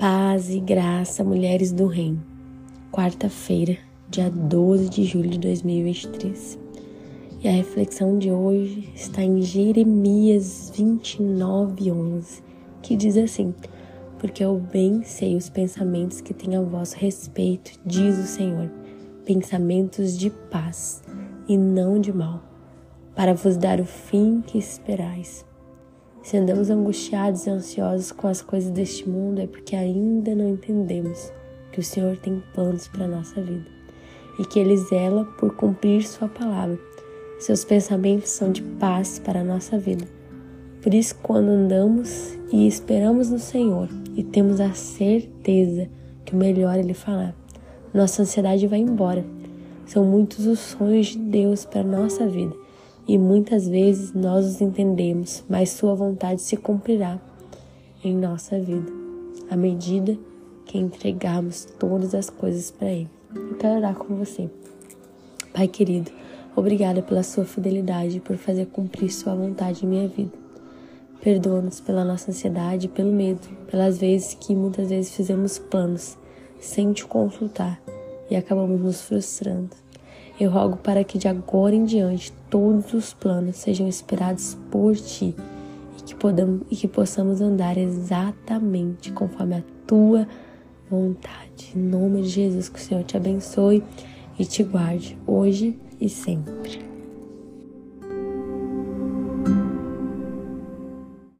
Paz e graça, mulheres do Reino. Quarta-feira, dia 12 de julho de 2023. E a reflexão de hoje está em Jeremias 29, 11, que diz assim: Porque eu bem sei os pensamentos que tenho a vosso respeito, diz o Senhor, pensamentos de paz e não de mal, para vos dar o fim que esperais. Se andamos angustiados e ansiosos com as coisas deste mundo, é porque ainda não entendemos que o Senhor tem planos para a nossa vida e que Ele zela por cumprir Sua palavra. Seus pensamentos são de paz para a nossa vida. Por isso, quando andamos e esperamos no Senhor e temos a certeza que o melhor Ele falar, nossa ansiedade vai embora. São muitos os sonhos de Deus para a nossa vida e muitas vezes nós os entendemos, mas Sua vontade se cumprirá em nossa vida, à medida que entregarmos todas as coisas para Ele. Eu quero orar com você. Pai querido, obrigada pela Sua fidelidade e por fazer cumprir Sua vontade em minha vida. Perdoa-nos pela nossa ansiedade pelo medo, pelas vezes que muitas vezes fizemos planos sem te consultar e acabamos nos frustrando. Eu rogo para que de agora em diante todos os planos sejam inspirados por ti e que, podamos, e que possamos andar exatamente conforme a tua vontade. Em nome de Jesus, que o Senhor te abençoe e te guarde hoje e sempre.